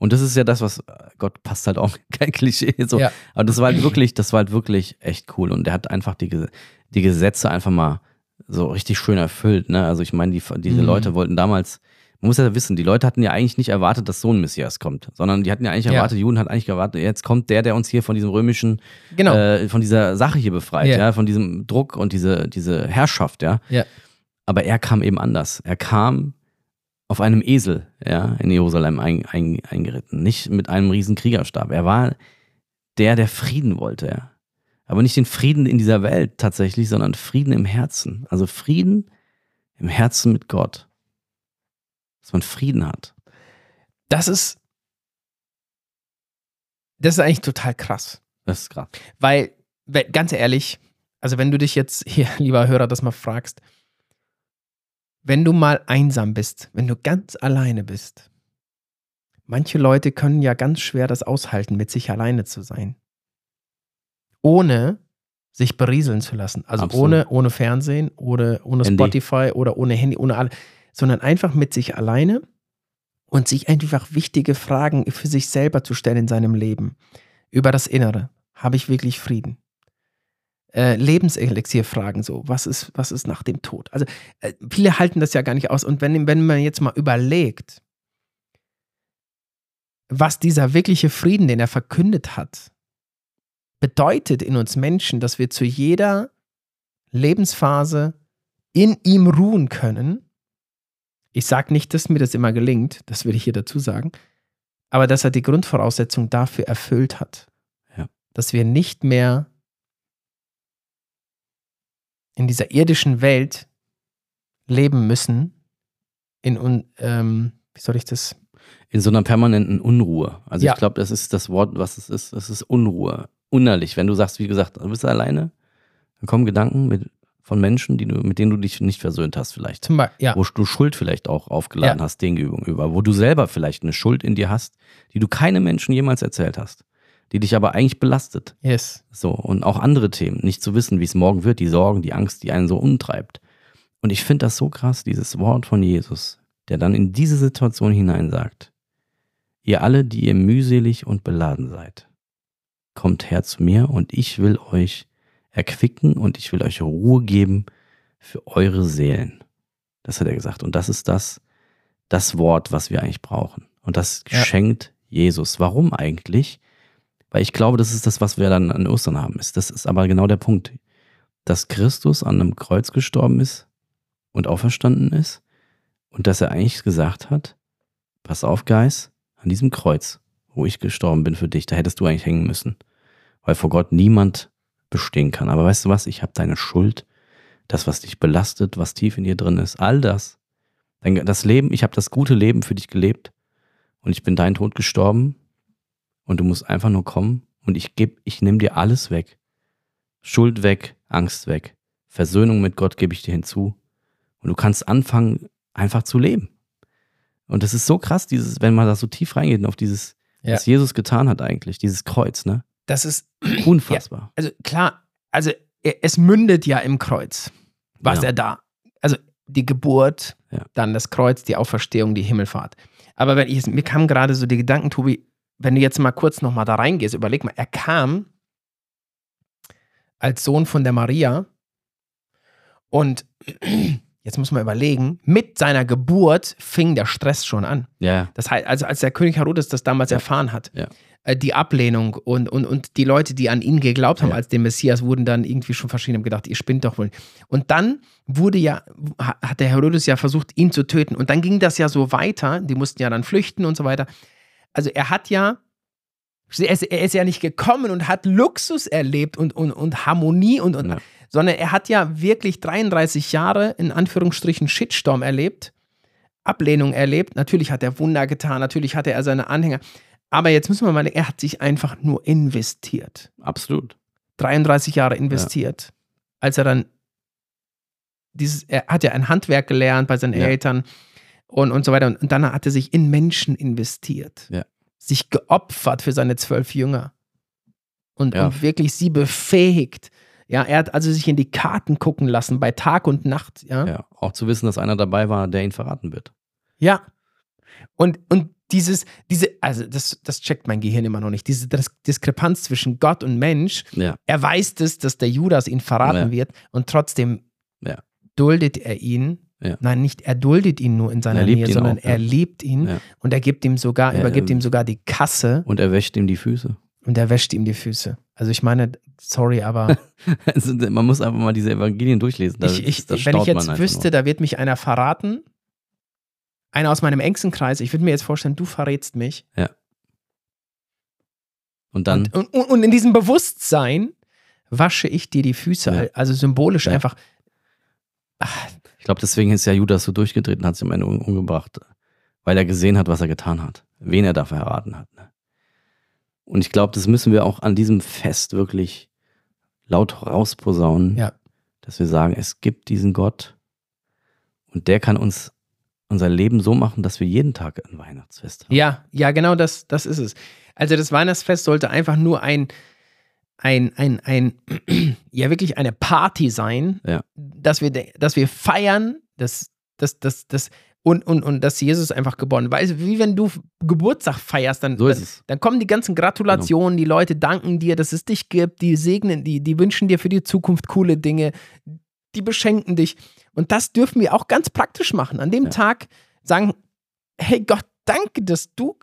Und das ist ja das, was Gott passt halt auch kein Klischee. So. Ja. Aber das war halt wirklich, das war halt wirklich echt cool. Und er hat einfach die, die Gesetze einfach mal so richtig schön erfüllt. Ne? Also ich meine, die, diese mhm. Leute wollten damals, man muss ja wissen, die Leute hatten ja eigentlich nicht erwartet, dass so ein Messias kommt, sondern die hatten ja eigentlich erwartet, ja. Juden hat eigentlich erwartet, jetzt kommt der, der uns hier von diesem römischen, genau. äh, von dieser Sache hier befreit, ja. ja, von diesem Druck und diese, diese Herrschaft, ja. ja. Aber er kam eben anders. Er kam auf einem Esel, ja, in Jerusalem ein, ein, eingeritten, nicht mit einem riesen Kriegerstab. Er war der, der Frieden wollte, ja. Aber nicht den Frieden in dieser Welt tatsächlich, sondern Frieden im Herzen. Also Frieden im Herzen mit Gott. Dass man Frieden hat. Das ist, das ist eigentlich total krass. Das ist krass. Weil, ganz ehrlich, also wenn du dich jetzt hier, lieber Hörer, das mal fragst, wenn du mal einsam bist, wenn du ganz alleine bist, manche Leute können ja ganz schwer das aushalten, mit sich alleine zu sein ohne sich berieseln zu lassen. Also ohne, ohne Fernsehen, ohne, ohne Spotify oder ohne Handy, ohne alle, sondern einfach mit sich alleine und sich einfach wichtige Fragen für sich selber zu stellen in seinem Leben. Über das Innere. Habe ich wirklich Frieden? Äh, Lebenselixier-Fragen so, was ist, was ist nach dem Tod? Also äh, viele halten das ja gar nicht aus. Und wenn, wenn man jetzt mal überlegt, was dieser wirkliche Frieden, den er verkündet hat, bedeutet in uns Menschen, dass wir zu jeder Lebensphase in ihm ruhen können. Ich sage nicht, dass mir das immer gelingt, das will ich hier dazu sagen, aber dass er die Grundvoraussetzung dafür erfüllt hat. Ja. Dass wir nicht mehr in dieser irdischen Welt leben müssen, in, ähm, wie soll ich das? In so einer permanenten Unruhe. Also ja. ich glaube, das ist das Wort, was es ist. Es ist Unruhe unerlich, wenn du sagst, wie gesagt, du bist alleine, dann kommen Gedanken mit, von Menschen, die du, mit denen du dich nicht versöhnt hast, vielleicht. Zum Beispiel, ja. Wo du Schuld vielleicht auch aufgeladen ja. hast, den gegenüber, wo du selber vielleicht eine Schuld in dir hast, die du keinem Menschen jemals erzählt hast, die dich aber eigentlich belastet. Yes. So, und auch andere Themen, nicht zu wissen, wie es morgen wird, die Sorgen, die Angst, die einen so umtreibt. Und ich finde das so krass, dieses Wort von Jesus, der dann in diese Situation hinein sagt, ihr alle, die ihr mühselig und beladen seid kommt her zu mir und ich will euch erquicken und ich will euch Ruhe geben für eure Seelen. Das hat er gesagt. Und das ist das, das Wort, was wir eigentlich brauchen. Und das Ja. schenkt Jesus. Warum eigentlich? Weil ich glaube, das ist das, was wir dann an Ostern haben. Ist. Das ist aber genau der Punkt. Dass Christus an einem Kreuz gestorben ist und auferstanden ist und dass er eigentlich gesagt hat, pass auf, Guys, an diesem Kreuz, wo ich gestorben bin für dich, da hättest du eigentlich hängen müssen. Weil vor Gott niemand bestehen kann. Aber weißt du was? Ich habe deine Schuld, das, was dich belastet, was tief in dir drin ist, all das. Das Leben, ich habe das gute Leben für dich gelebt und ich bin dein Tod gestorben und du musst einfach nur kommen und ich geb, ich nehme dir alles weg. Schuld weg, Angst weg. Versöhnung mit Gott gebe ich dir hinzu. Und du kannst anfangen, einfach zu leben. Und das ist so krass, dieses, wenn man da so tief reingeht auf dieses, Ja. was Jesus getan hat eigentlich, dieses Kreuz, ne? Das ist, Unfassbar. also klar, also es mündet ja im Kreuz, was Genau. er da, also die Geburt, Ja. dann das Kreuz, die Auferstehung, die Himmelfahrt. Aber wenn ich, mir kam gerade so die Gedanken, Tobi, wenn du jetzt mal kurz nochmal da reingehst, überleg mal, er kam als Sohn von der Maria und jetzt muss man überlegen, mit seiner Geburt fing der Stress schon an. Ja, Das heißt, also als der König Herodes das damals Ja. erfahren hat, Ja. äh, die Ablehnung und, und, und die Leute, die an ihn geglaubt haben Ja. als den Messias, wurden dann irgendwie schon verschieden haben gedacht, ihr spinnt doch wohl. Und dann wurde ja, ha- hat der Herodes ja versucht, ihn zu töten. Und dann ging das ja so weiter, die mussten ja dann flüchten und so weiter. Also er hat ja, er ist, er ist ja nicht gekommen und hat Luxus erlebt und, und, und Harmonie und, und Ja. sondern er hat ja wirklich 33 Jahre in Anführungsstrichen Shitstorm erlebt, Ablehnung erlebt. Natürlich hat er Wunder getan, natürlich hatte er seine Anhänger. Aber jetzt müssen wir mal, er hat sich einfach nur investiert. absolut. 33 Jahre investiert. Als er dann dieses, er hat ja ein Handwerk gelernt bei seinen Ja. Eltern und, und so weiter. Und, und dann hat er sich in Menschen investiert. Ja. Sich geopfert für seine zwölf Jünger. Und, Ja. und wirklich sie befähigt. Ja, er hat also sich in die Karten gucken lassen bei Tag und Nacht. Ja. Ja, auch zu wissen, dass einer dabei war, der ihn verraten wird. Ja. Und, und dieses, diese, also das, das checkt mein Gehirn immer noch nicht. Diese Dis Diskrepanz zwischen Gott und Mensch. Ja, Er weiß es, dass der Judas ihn verraten Ja. wird und trotzdem duldet er ihn. Ja. Nein, nicht er duldet ihn nur in seiner Er Nähe, sondern auch, er ja. liebt ihn Ja. und er gibt ihm sogar, Ja, übergibt ihm sogar die Kasse und er wäscht ihm die Füße. und er wäscht ihm die Füße. Also ich meine, sorry, aber Also, man muss einfach mal diese Evangelien durchlesen. Da, ich, ich, wenn ich jetzt wüsste, nur. da wird mich einer verraten, einer aus meinem engsten Kreis, ich würde mir jetzt vorstellen, du verrätst mich. Und dann, Und, und, und in diesem Bewusstsein wasche ich dir die Füße, Ja. also symbolisch Ja. einfach. Ach, ich glaube, deswegen ist ja Judas so durchgedreht und hat sich am Ende um- umgebracht. Weil er gesehen hat, was er getan hat. Wen er da verraten hat. Ne? Und ich glaube, das müssen wir auch an diesem Fest wirklich laut rausposaunen. Ja. Dass wir sagen, es gibt diesen Gott und der kann uns unser Leben so machen, dass wir jeden Tag ein Weihnachtsfest haben. Ja, ja, genau das, das ist es. Also das Weihnachtsfest sollte einfach nur ein, ein, ein, ein, ja wirklich eine Party sein, Ja. Dass wir, dass wir feiern, dass, dass, dass, dass, und, und, und dass Jesus einfach geboren ist. Wie wenn du Geburtstag feierst, dann, So dann, dann kommen die ganzen Gratulationen, die Leute danken dir, dass es dich gibt, die segnen, die, die wünschen dir für die Zukunft coole Dinge, die beschenken dich. Und das dürfen wir auch ganz praktisch machen. An dem Ja. Tag sagen, hey Gott, danke, dass du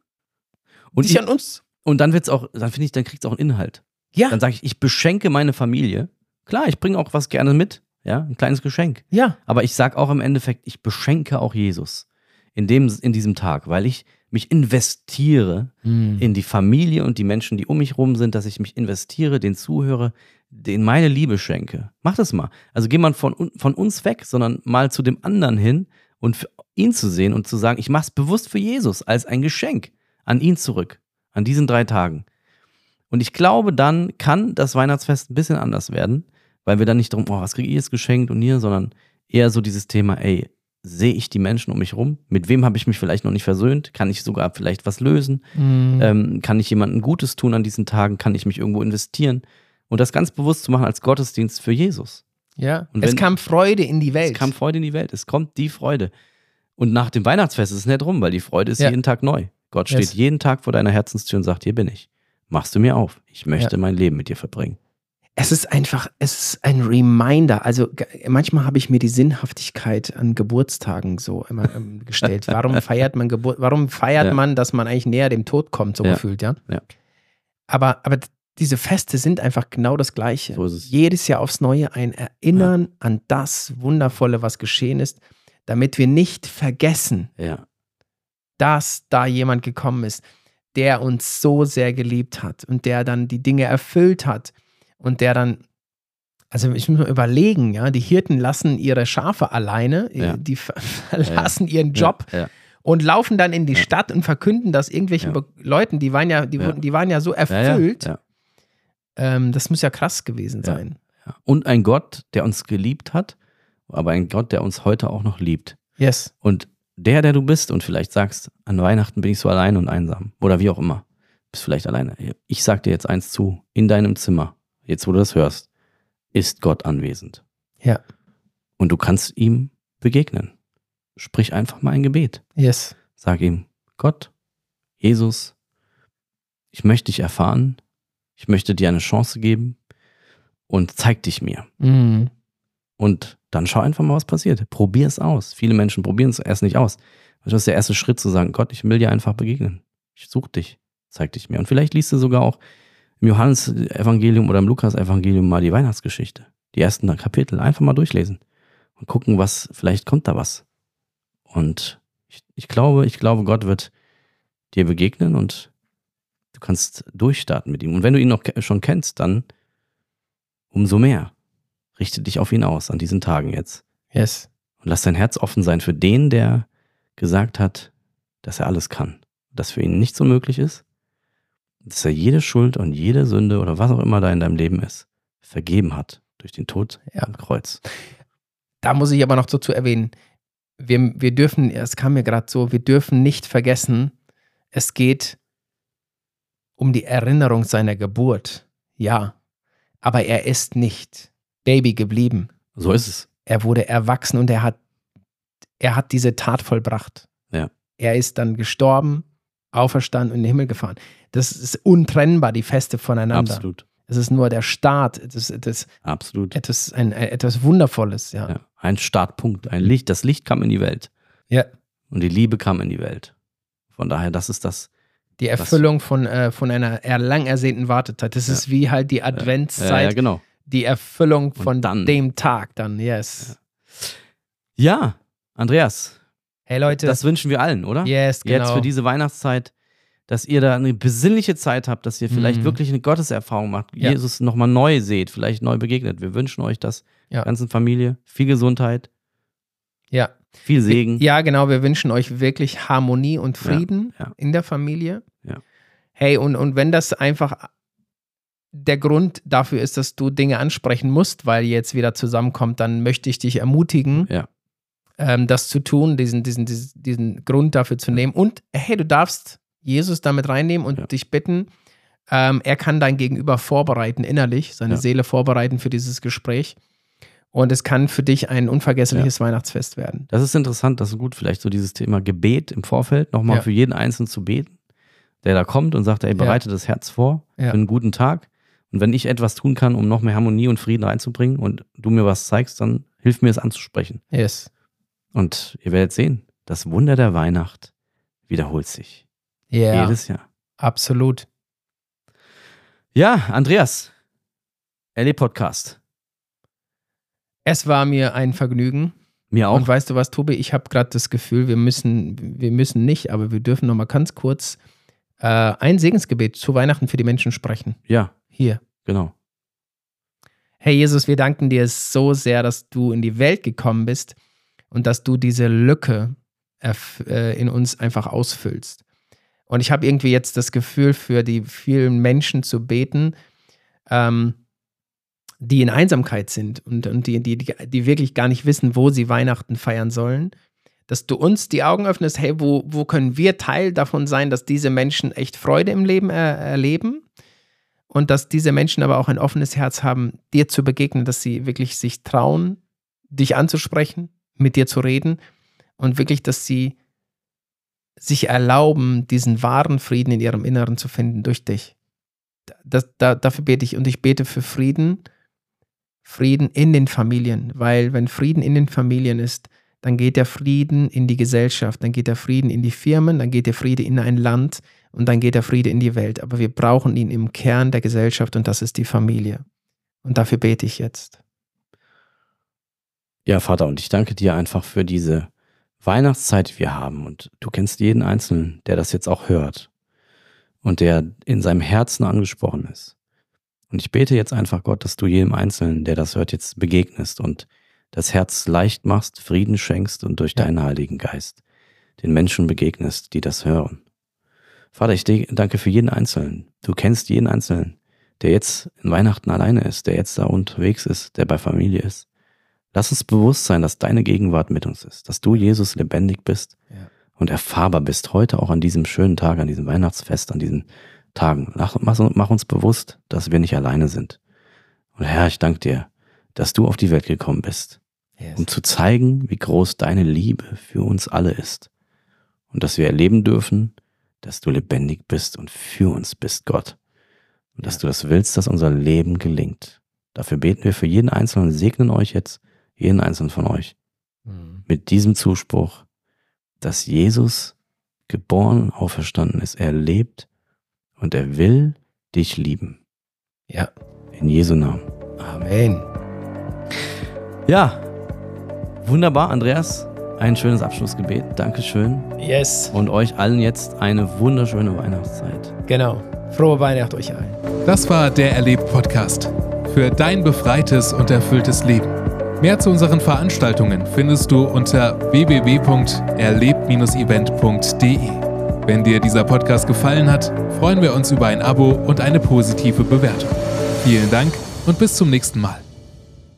Und, dich ich, an uns. und dann wird's auch, dann finde ich, dann kriegt es auch einen Inhalt. Ja, Dann sage ich, ich beschenke meine Familie. Klar, ich bringe auch was gerne mit. Ja, ein kleines Geschenk. ja, Aber ich sage auch im Endeffekt, ich beschenke auch Jesus in, dem, in diesem Tag, weil ich mich investiere in die Familie und die Menschen, die um mich rum sind, dass ich mich investiere, den zuhöre, den meine Liebe schenke. Mach das mal. Also geh mal von, von uns weg, sondern mal zu dem anderen hin und für ihn zu sehen und zu sagen, ich mache es bewusst für Jesus als ein Geschenk an ihn zurück, an diesen drei Tagen. Und ich glaube, dann kann das Weihnachtsfest ein bisschen anders werden, weil wir dann nicht darum, oh, was kriege ich jetzt geschenkt und hier, sondern eher so dieses Thema, ey, sehe ich die Menschen um mich rum? Mit wem habe ich mich vielleicht noch nicht versöhnt? Kann ich sogar vielleicht was lösen? Mhm. Ähm, kann ich jemandem Gutes tun an diesen Tagen? Kann ich mich irgendwo investieren? Und das ganz bewusst zu machen als Gottesdienst für Jesus. ja. und es wenn- kam Freude in die Welt. Es kam Freude in die Welt. Es kommt die Freude. Und nach dem Weihnachtsfest ist es nicht rum, weil die Freude ist Ja. jeden Tag neu. Gott steht Yes. jeden Tag vor deiner Herzenstür und sagt, hier bin ich. Machst du mir auf. Ich möchte Ja. mein Leben mit dir verbringen. Es ist einfach, es ist ein Reminder. Also manchmal habe ich mir die Sinnhaftigkeit an Geburtstagen so immer ähm, gestellt. Warum feiert man Geburt, warum feiert Ja. man, dass man eigentlich näher dem Tod kommt, so Ja. gefühlt, ja? Ja. Aber, aber diese Feste sind einfach genau das Gleiche. So. Jedes Jahr aufs Neue ein Erinnern an das Wundervolle, was geschehen ist, damit wir nicht vergessen, dass da jemand gekommen ist, der uns so sehr geliebt hat und der dann die Dinge erfüllt hat und der dann, also ich muss mal überlegen, ja, die Hirten lassen ihre Schafe alleine, Ja. die ver verlassen ihren Job Ja. ja. und laufen dann in die Ja. Stadt und verkünden das irgendwelchen Ja. Leuten, die waren ja, die, Ja. wurden- die waren ja so Ja, ja, erfüllt. ja. Ähm, das muss ja krass gewesen Ja. sein. Ja. Und ein Gott, der uns geliebt hat, aber ein Gott, der uns heute auch noch liebt. Yes. Und der, der du bist und vielleicht sagst, an Weihnachten bin ich so allein und einsam oder wie auch immer, bist vielleicht alleine. Ich sag dir jetzt eins zu, in deinem Zimmer, jetzt wo du das hörst, ist Gott anwesend. Ja. Und du kannst ihm begegnen. Sprich einfach mal ein Gebet. Yes. Sag ihm, Gott, Jesus, ich möchte dich erfahren, ich möchte dir eine Chance geben und zeig dich mir. Mhm. Und dann schau einfach mal, was passiert. Probier es aus. Viele Menschen probieren es erst nicht aus. Das ist der erste Schritt zu sagen, Gott, ich will dir einfach begegnen. Ich suche dich, zeig dich mir. Und vielleicht liest du sogar auch im Johannes-Evangelium oder im Lukas-Evangelium mal die Weihnachtsgeschichte. Die ersten Kapitel. Einfach mal durchlesen und gucken, was, vielleicht kommt da was. Und ich, ich glaube, ich glaube, Gott wird dir begegnen und du kannst durchstarten mit ihm. Und wenn du ihn noch schon kennst, dann umso mehr. Richte dich auf ihn aus an diesen Tagen jetzt. Yes. Und lass dein Herz offen sein für den, der gesagt hat, dass er alles kann. Dass für ihn nichts unmöglich ist. Dass er jede Schuld und jede Sünde oder was auch immer da in deinem Leben ist, vergeben hat durch den Tod Ja. am Kreuz. Da muss ich aber noch dazu erwähnen, wir, wir dürfen, es kam mir gerade so, wir dürfen nicht vergessen, es geht um die Erinnerung seiner Geburt. Ja, aber er ist nicht Baby geblieben. So ist es. Er wurde erwachsen und er hat, er hat diese Tat vollbracht. Ja. Er ist dann gestorben, auferstanden und in den Himmel gefahren. Das ist untrennbar, die Feste voneinander. Absolut. Es ist nur der Start, das, das, Absolut. etwas, ein, etwas Wundervolles, ja. Ja. Ein Startpunkt, ein Licht. Das Licht kam in die Welt. Ja. Und die Liebe kam in die Welt. Von daher, das ist das. Die Erfüllung von, äh, von einer lang ersehnten Wartezeit. Das Ja. ist wie halt die Ja, Adventszeit, ja, genau. die Erfüllung von dann- dem Tag dann, yes. Ja, Andreas, Hey Leute, das wünschen wir allen, oder? yes, genau. Jetzt für diese Weihnachtszeit, dass ihr da eine besinnliche Zeit habt, dass ihr vielleicht Mhm. wirklich eine Gotteserfahrung macht, Ja. Jesus nochmal neu seht, vielleicht neu begegnet. Wir wünschen euch das, Ja. ganzen Familie, viel Gesundheit, ja. viel Segen. ja, genau, wir wünschen euch wirklich Harmonie und Frieden ja. in der Familie. Ja. Hey, und, und wenn das einfach der Grund dafür ist, dass du Dinge ansprechen musst, weil ihr jetzt wieder zusammenkommt, dann möchte ich dich ermutigen, Ja. Ähm, das zu tun, diesen, diesen, diesen, diesen Grund dafür zu nehmen. Und hey, du darfst Jesus damit reinnehmen und Ja. dich bitten, ähm, er kann dein Gegenüber vorbereiten, innerlich, seine Ja. Seele vorbereiten für dieses Gespräch. Und es kann für dich ein unvergessliches Weihnachtsfest werden. Das ist interessant, das ist gut, vielleicht so dieses Thema Gebet im Vorfeld, nochmal Ja. für jeden Einzelnen zu beten, der da kommt und sagt, ey, bereite das Herz vor Ja. für einen guten Tag. Und wenn ich etwas tun kann, um noch mehr Harmonie und Frieden reinzubringen und du mir was zeigst, dann hilf mir es anzusprechen. Yes. Und ihr werdet sehen, das Wunder der Weihnacht wiederholt sich. Ja, Jedes Jahr. absolut. Ja, Andreas, LE Podcast. Es war mir ein Vergnügen. Mir auch. Und weißt du was, Tobi? Ich habe gerade das Gefühl, wir müssen, wir müssen nicht, aber wir dürfen noch mal ganz kurz äh, ein Segensgebet zu Weihnachten für die Menschen sprechen. ja, Hier. genau. Herr Jesus, wir danken dir so sehr, dass du in die Welt gekommen bist und dass du diese Lücke äh, in uns einfach ausfüllst. Und ich habe irgendwie jetzt das Gefühl, für die vielen Menschen zu beten, ähm, die in Einsamkeit sind und, und die, die, die, wirklich gar nicht wissen, wo sie Weihnachten feiern sollen, dass du uns die Augen öffnest, hey, wo, wo können wir Teil davon sein, dass diese Menschen echt Freude im Leben er, erleben? Und dass diese Menschen aber auch ein offenes Herz haben, dir zu begegnen, dass sie wirklich sich trauen, dich anzusprechen, mit dir zu reden und wirklich, dass sie sich erlauben, diesen wahren Frieden in ihrem Inneren zu finden durch dich. das, da, dafür bete ich und ich bete für Frieden, Frieden in den Familien, weil wenn Frieden in den Familien ist, dann geht der Frieden in die Gesellschaft, dann geht der Frieden in die Firmen, dann geht der Friede in ein Land und dann geht der Friede in die Welt. Aber wir brauchen ihn im Kern der Gesellschaft und das ist die Familie. Und dafür bete ich jetzt. Ja, Vater, und ich danke dir einfach für diese Weihnachtszeit, die wir haben. Und du kennst jeden Einzelnen, der das jetzt auch hört und der in seinem Herzen angesprochen ist. Und ich bete jetzt einfach, Gott, dass du jedem Einzelnen, der das hört, jetzt begegnest und das Herz leicht machst, Frieden schenkst und durch deinen Heiligen Geist den Menschen begegnest, die das hören. Vater, ich danke für jeden Einzelnen. Du kennst jeden Einzelnen, der jetzt in Weihnachten alleine ist, der jetzt da unterwegs ist, der bei Familie ist. Lass uns bewusst sein, dass deine Gegenwart mit uns ist, dass du, Jesus, lebendig bist ja. und erfahrbar bist, heute auch an diesem schönen Tag, an diesem Weihnachtsfest, an diesen Tagen. Mach, mach uns bewusst, dass wir nicht alleine sind. Und Herr, ich danke dir, dass du auf die Welt gekommen bist, yes. um zu zeigen, wie groß deine Liebe für uns alle ist. Und dass wir erleben dürfen, dass du lebendig bist und für uns bist, Gott. Und dass du das willst, dass unser Leben gelingt. Dafür beten wir für jeden Einzelnen und segnen euch jetzt, jeden Einzelnen von euch, mhm. mit diesem Zuspruch, dass Jesus geboren, auferstanden ist. Er lebt und er will dich lieben. Ja. In Jesu Namen. Amen. Ja, wunderbar, Andreas. Ein schönes Abschlussgebet. Dankeschön. Yes. Und euch allen jetzt eine wunderschöne Weihnachtszeit. Genau. Frohe Weihnacht euch allen. Das war der Erlebt-Podcast. Für dein befreites und erfülltes Leben. Mehr zu unseren Veranstaltungen findest du unter www.erlebt-event.de. Wenn dir dieser Podcast gefallen hat, freuen wir uns über ein Abo und eine positive Bewertung. Vielen Dank und bis zum nächsten Mal.